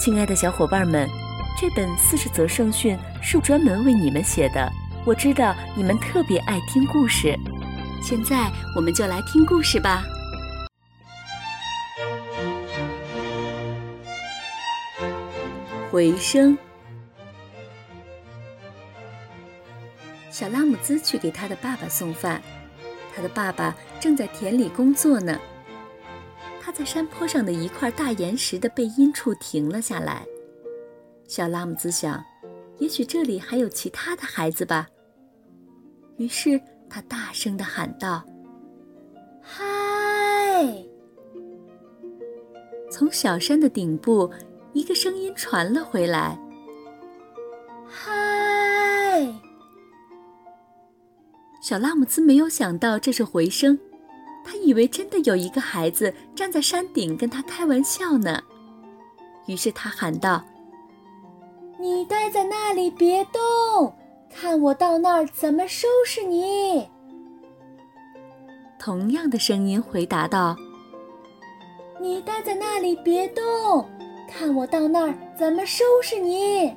亲爱的小伙伴们，这本四十则圣训是专门为你们写的。我知道你们特别爱听故事，现在我们就来听故事吧。回声。小拉姆兹去给他的爸爸送饭，他的爸爸正在田里工作呢。他在山坡上的一块大岩石的背阴处停了下来。小拉姆兹想，也许这里还有其他的孩子吧。于是他大声地喊道：“嗨！”从小山的顶部，一个声音传了回来：“嗨！”小拉姆兹没有想到这是回声。他以为真的有一个孩子站在山顶跟他开玩笑呢，于是他喊道：“你待在那里别动，看我到那儿怎么收拾你。”同样的声音回答道：“你待在那里别动，看我到那儿怎么收拾你。”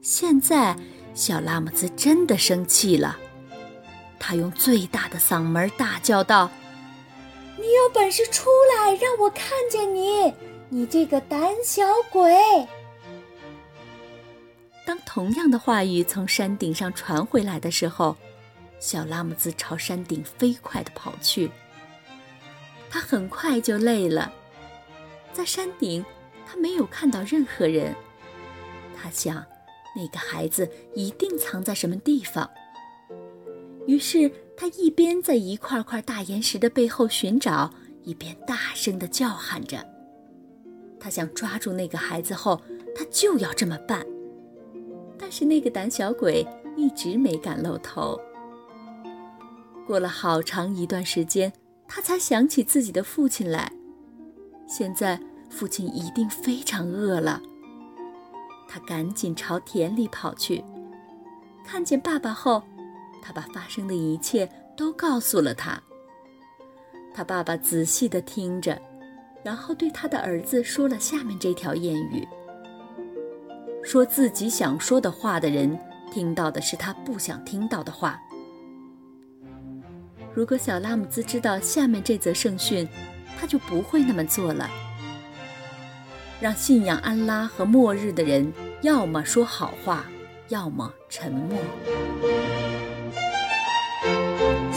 现在，小拉姆兹真的生气了。他用最大的嗓门大叫道：“你有本事出来，让我看见你！你这个胆小鬼！”当同样的话语从山顶上传回来的时候，小拉姆兹朝山顶飞快地跑去。他很快就累了，在山顶，他没有看到任何人。他想，那个孩子一定藏在什么地方。于是他一边在一块块大岩石的背后寻找，一边大声地叫喊着。他想抓住那个孩子后，他就要这么办。但是那个胆小鬼一直没敢露头。过了好长一段时间，他才想起自己的父亲来。现在父亲一定非常饿了。他赶紧朝田里跑去，看见爸爸后。他把发生的一切都告诉了他。他爸爸仔细地听着，然后对他的儿子说了下面这条谚语：“说自己想说的话的人，听到的是他不想听到的话。”如果小拉姆兹知道下面这则圣训，他就不会那么做了。让信仰安拉和末日的人，要么说好话，要么沉默。